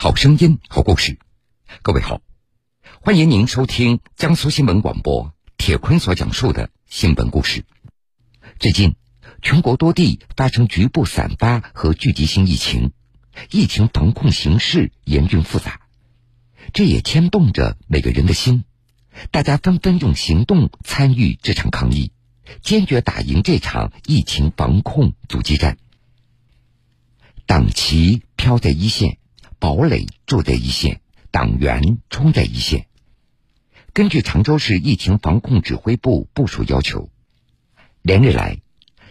好声音，好故事。各位好，欢迎您收听江苏新闻广播铁坤所讲述的新闻故事。最近，全国多地发生局部散发和聚集性疫情，疫情防控形势严峻复杂，这也牵动着每个人的心。大家纷纷用行动参与这场抗疫，坚决打赢这场疫情防控阻击战。党旗飘在一线。堡垒住在一线，党员冲在一线。根据常州市疫情防控指挥部部署要求，连日来，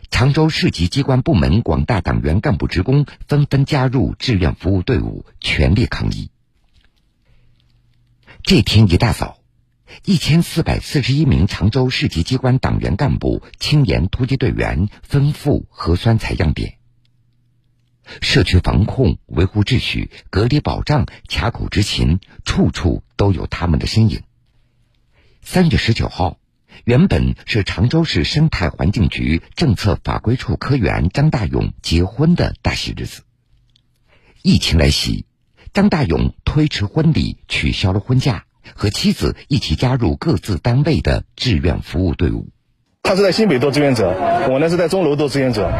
常州市级机关部门广大党员干部职工纷纷加入志愿服务队伍，全力抗疫。这天一大早，一千四百四十一名常州市级机关党员干部、青年突击队员分赴核酸采样点。社区防控、维护秩序、隔离保障、卡口执勤，处处都有他们的身影。三月十九号，原本是常州市生态环境局政策法规处科员张大勇结婚的大喜日子。疫情来袭，张大勇推迟婚礼，取消了婚假，和妻子一起加入各自单位的志愿服务队伍。他是在新北做志愿者，我呢是在钟楼做志愿者。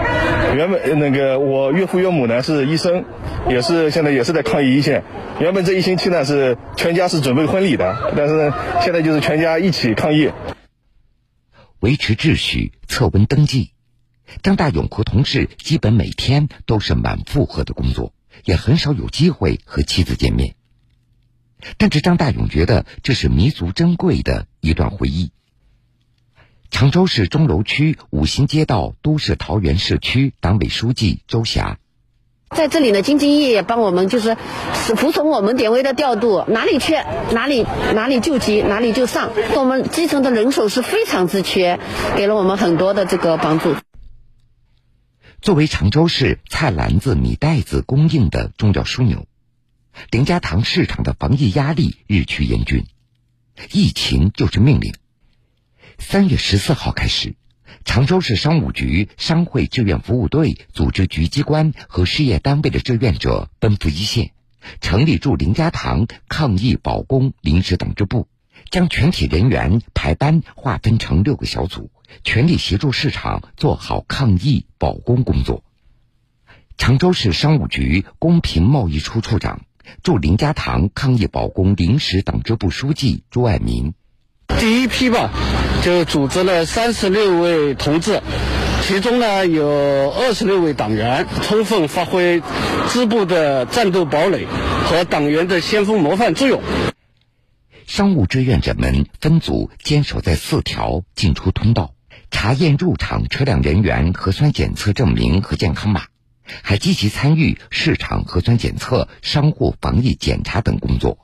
原本那个我岳父岳母呢是医生，也是现在也是在抗疫一线。原本这一星期呢是全家是准备婚礼的，但是现在就是全家一起抗疫，维持秩序、测温登记。张大勇和同事基本每天都是满负荷的工作，也很少有机会和妻子见面。但是张大勇觉得这是弥足珍贵的一段回忆。常州市钟楼区五星街道都市桃园社区党委书记周霞，在这里呢，兢兢业业帮我们，就是服从我们点位的调度，哪里缺哪里哪里救急，哪里就上。我们基层的人手是非常之缺，给了我们很多的这个帮助。作为常州市菜篮子、米袋子供应的重要枢纽，林家塘市场的防疫压力日趋严峻，疫情就是命令。三月十四号开始，常州市商务局商会志愿服务队组织局机关和事业单位的志愿者奔赴一线，成立驻林家塘抗疫保工临时党支部，将全体人员排班划分成六个小组，全力协助市场做好抗疫保工工作。常州市商务局公平贸易处处长、驻林家塘抗疫保工临时党支部书记朱爱民。第一批吧，就组织了三十六位同志，其中呢有二十六位党员，充分发挥支部的战斗堡垒和党员的先锋模范作用。商务志愿者们分组坚守在四条进出通道，查验入场车辆人员核酸检测证明和健康码，还积极参与市场核酸检测、商户防疫检查等工作。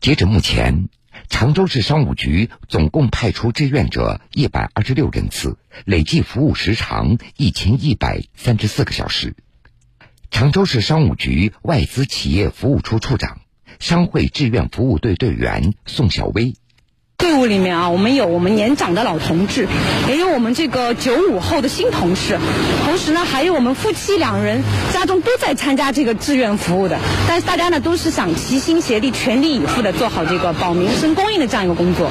截止目前。常州市商务局总共派出志愿者一百二十六人次，累计服务时长一千一百三十四个小时。常州市商务局外资企业服务处处长、商会志愿服务队队员宋小薇。队伍里面啊，我们有我们年长的老同志，也有我们这个九五后的新同事，同时呢，还有我们夫妻两人家中都在参加这个志愿服务的。但是大家呢，都是想齐心协力、全力以赴的做好这个保民生、公益的这样一个工作。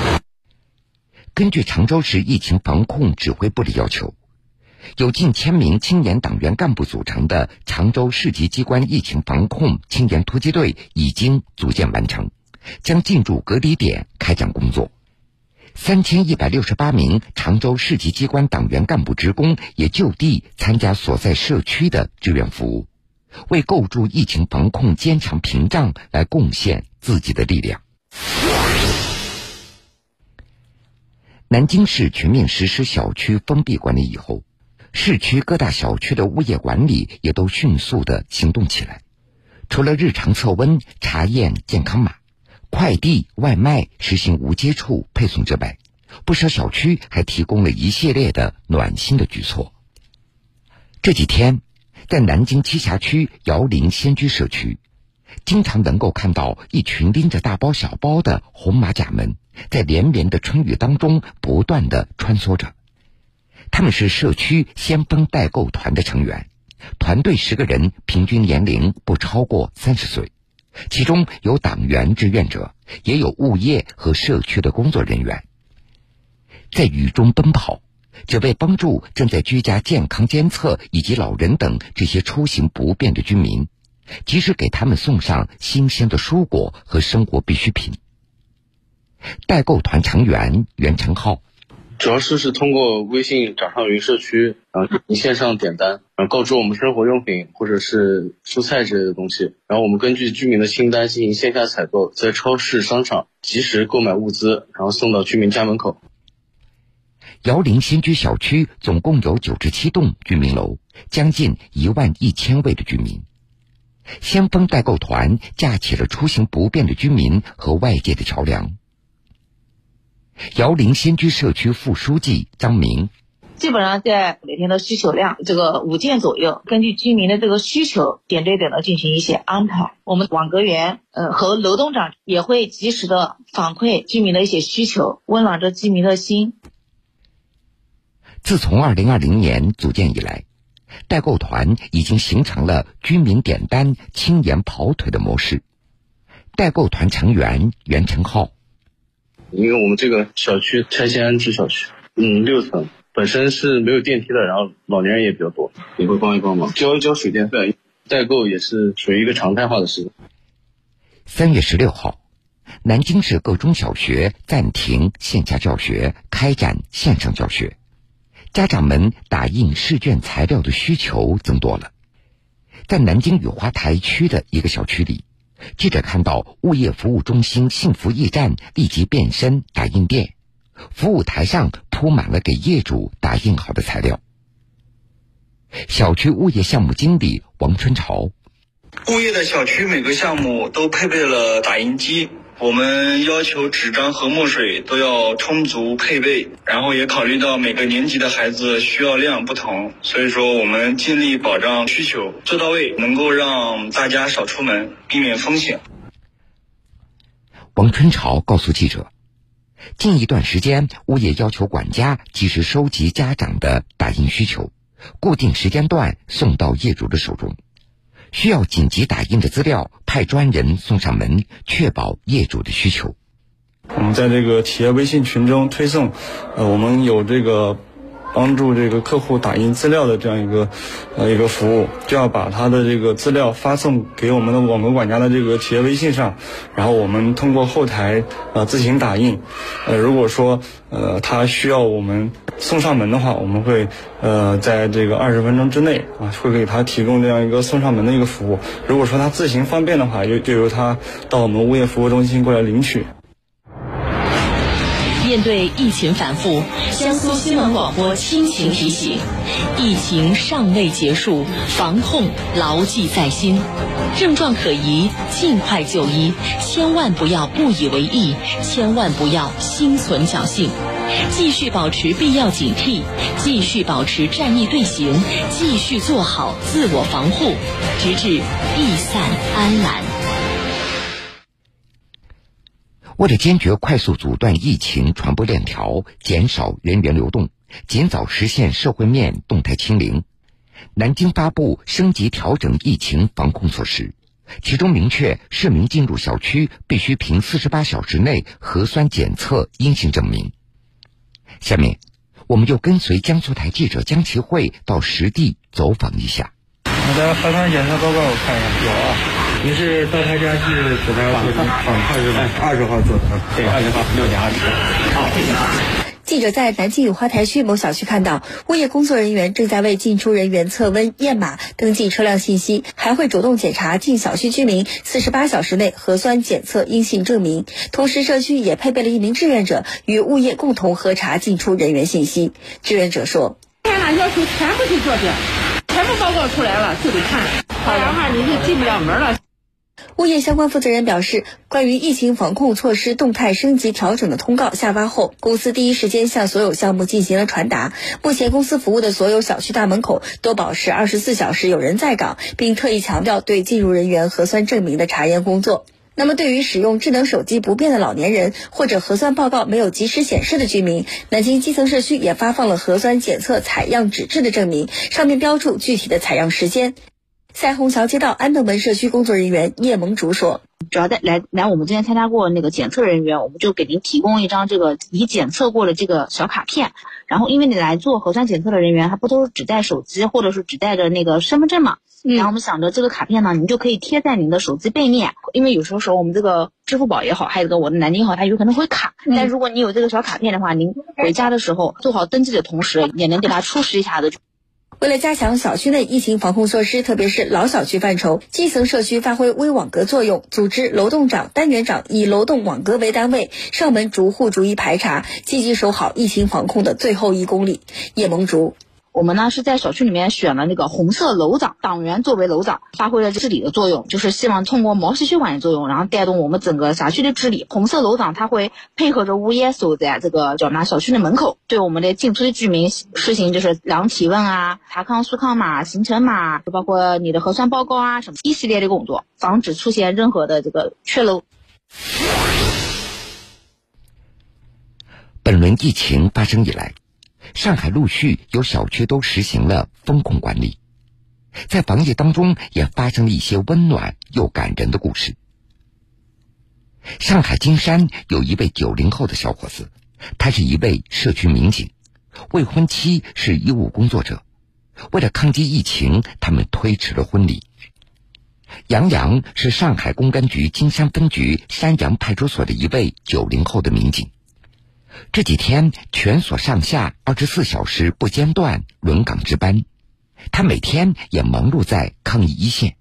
根据常州市疫情防控指挥部的要求，有近千名青年党员干部组成的常州市级机关疫情防控青年突击队已经组建完成，将进驻隔离点开展工作。三千一百六十八名常州市级机关党员干部职工也就地参加所在社区的志愿服务，为构筑疫情防控坚强屏障来贡献自己的力量。南京市全面实施小区封闭管理以后，市区各大小区的物业管理也都迅速的行动起来，除了日常测温、查验健康码。快递、外卖实行无接触配送之外，不少小区还提供了一系列的暖心的举措。这几天，在南京栖霞区瑶林仙居社区，经常能够看到一群拎着大包小包的红马甲们，在连绵的春雨当中不断的穿梭着。他们是社区先锋代购团的成员，团队十个人，平均年龄不超过三十岁。其中有党员志愿者，也有物业和社区的工作人员，在雨中奔跑，只为帮助正在居家健康监测以及老人等这些出行不便的居民，及时给他们送上新鲜的蔬果和生活必需品。代购团成员袁成浩。主要是是通过微信掌上云社区，然后进行线上点单，然后告知我们生活用品或者是蔬菜之类的东西，然后我们根据居民的清单进行线下采购，在超市、商场及时购买物资，然后送到居民家门口。姚林新居小区总共有九十七栋居民楼，将近一万一千位的居民。先锋代购团架起了出行不便的居民和外界的桥梁。姚林新居社区副书记张明，基本上在每天的需求量这个五件左右，根据居民的这个需求，点对点的进行一些安排。我们网格员，呃，和楼栋长也会及时的反馈居民的一些需求，温暖着居民的心。自从二零二零年组建以来，代购团已经形成了居民点单、青年跑腿的模式。代购团成员袁成浩。因为我们这个小区拆迁安置小区，嗯，六层本身是没有电梯的，然后老年人也比较多，也会帮一帮忙，交一交水电费，代购也是属于一个常态化的事。三月十六号，南京市各中小学暂停线下教学，开展线上教学，家长们打印试卷材料的需求增多了。在南京雨花台区的一个小区里。记者看到物业服务中心幸福驿站立即变身打印店，服务台上铺满了给业主打印好的材料。小区物业项目经理王春潮，物业的小区每个项目都配备了打印机。我们要求纸张和墨水都要充足配备，然后也考虑到每个年级的孩子需要量不同，所以说我们尽力保障需求做到位，能够让大家少出门，避免风险。王春潮告诉记者，近一段时间，物业要求管家及时收集家长的打印需求，固定时间段送到业主的手中。需要紧急打印的资料，派专人送上门，确保业主的需求。我们在这个企业微信群中推送，呃，我们有这个。帮助这个客户打印资料的这样一个呃一个服务，就要把他的这个资料发送给我们的网格管家的这个企业微信上，然后我们通过后台呃自行打印。呃，如果说呃他需要我们送上门的话，我们会呃在这个二十分钟之内啊会给他提供这样一个送上门的一个服务。如果说他自行方便的话，就就由他到我们物业服务中心过来领取。面对疫情反复，江苏新闻广播亲情提醒：疫情尚未结束，防控牢记在心。症状可疑，尽快就医，千万不要不以为意，千万不要心存侥幸，继续保持必要警惕，继续保持战役队形，继续做好自我防护，直至疫散安澜。为了坚决快速阻断疫情传播链条，减少人员流动，尽早实现社会面动态清零，南京发布升级调整疫情防控措施，其中明确市民进入小区必须凭四十八小时内核酸检测阴性证明。下面，我们就跟随江苏台记者江其慧到实地走访一下。你的核酸检测报告我看一下，有啊。您是到他家去给他访访是吧？二十号做的，对，二十号六点二十。好，谢谢。记者在南京雨花台区某小区看到，物业工作人员正在为进出人员测温、验码、登记车辆信息，还会主动检查进小区居民四十八小时内核酸检测阴性证明。同时，社区也配备了一名志愿者，与物业共同核查进出人员信息。志愿者说：“天呐，要求全部去做这，全部报告出来了就得看，不然的话你就进不了门了。”物业相关负责人表示，关于疫情防控措施动态升级调整的通告下发后，公司第一时间向所有项目进行了传达。目前，公司服务的所有小区大门口都保持二十四小时有人在岗，并特意强调对进入人员核酸证明的查验工作。那么，对于使用智能手机不便的老年人或者核酸报告没有及时显示的居民，南京基层社区也发放了核酸检测采样纸质的证明，上面标注具体的采样时间。赛虹桥街道安德门社区工作人员叶萌竹说：“主要在来来我们这边参加过那个检测人员，我们就给您提供一张这个已检测过的这个小卡片。然后，因为你来做核酸检测的人员，他不都是只带手机或者是只带着那个身份证嘛？然后我们想着这个卡片呢，您就可以贴在您的手机背面，因为有时候时候我们这个支付宝也好，还有个我的南京也好，它有可能会卡。但如果你有这个小卡片的话，您回家的时候做好登记的同时，也能给它出示一下的。”为了加强小区内疫情防控措施，特别是老小区范畴，基层社区发挥微网格作用，组织楼栋长、单元长以楼栋网格为单位，上门逐户逐一排查，积极守好疫情防控的最后一公里。叶萌竹。我们呢是在小区里面选了那个红色楼长党员作为楼长，发挥了治理的作用，就是希望通过毛细血管的作用，然后带动我们整个辖区的治理。红色楼长他会配合着物业守在这个叫嘛小区的门口，对我们的进出的居民实行就是量体温啊、查康速抗码、行程码，就包括你的核酸报告啊什么一系列的工作，防止出现任何的这个缺漏。本轮疫情发生以来。上海陆续有小区都实行了风控管理，在防疫当中也发生了一些温暖又感人的故事。上海金山有一位九零后的小伙子，他是一位社区民警，未婚妻是医务工作者，为了抗击疫情，他们推迟了婚礼。杨洋是上海公安局金山分局山阳派出所的一位九零后的民警。这几天，全所上下二十四小时不间断轮岗值班，他每天也忙碌在抗疫一线。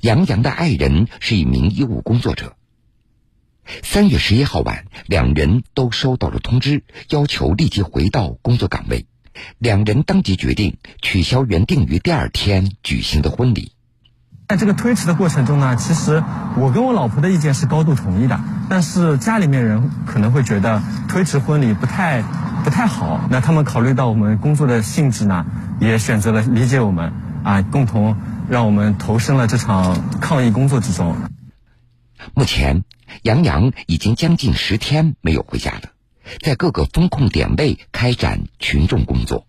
杨洋的爱人是一名医务工作者。三月十一号晚，两人都收到了通知，要求立即回到工作岗位。两人当即决定取消原定于第二天举行的婚礼。在这个推迟的过程中呢，其实我跟我老婆的意见是高度统一的，但是家里面人可能会觉得推迟婚礼不太不太好。那他们考虑到我们工作的性质呢，也选择了理解我们啊，共同让我们投身了这场抗疫工作之中。目前，杨洋已经将近十天没有回家了，在各个风控点位开展群众工作。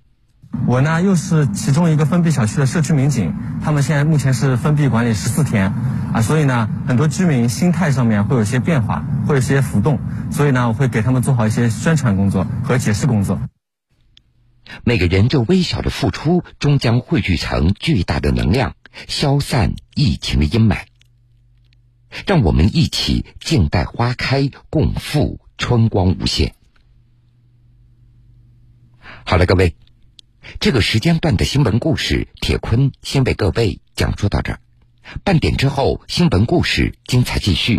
我呢，又是其中一个封闭小区的社区民警，他们现在目前是封闭管理十四天，啊，所以呢，很多居民心态上面会有些变化，会有些浮动，所以呢，我会给他们做好一些宣传工作和解释工作。每个人这微小的付出，终将汇聚成巨大的能量，消散疫情的阴霾。让我们一起静待花开，共赴春光无限。好了，各位。这个时间段的新闻故事，铁坤先为各位讲述到这儿。半点之后，新闻故事精彩继续。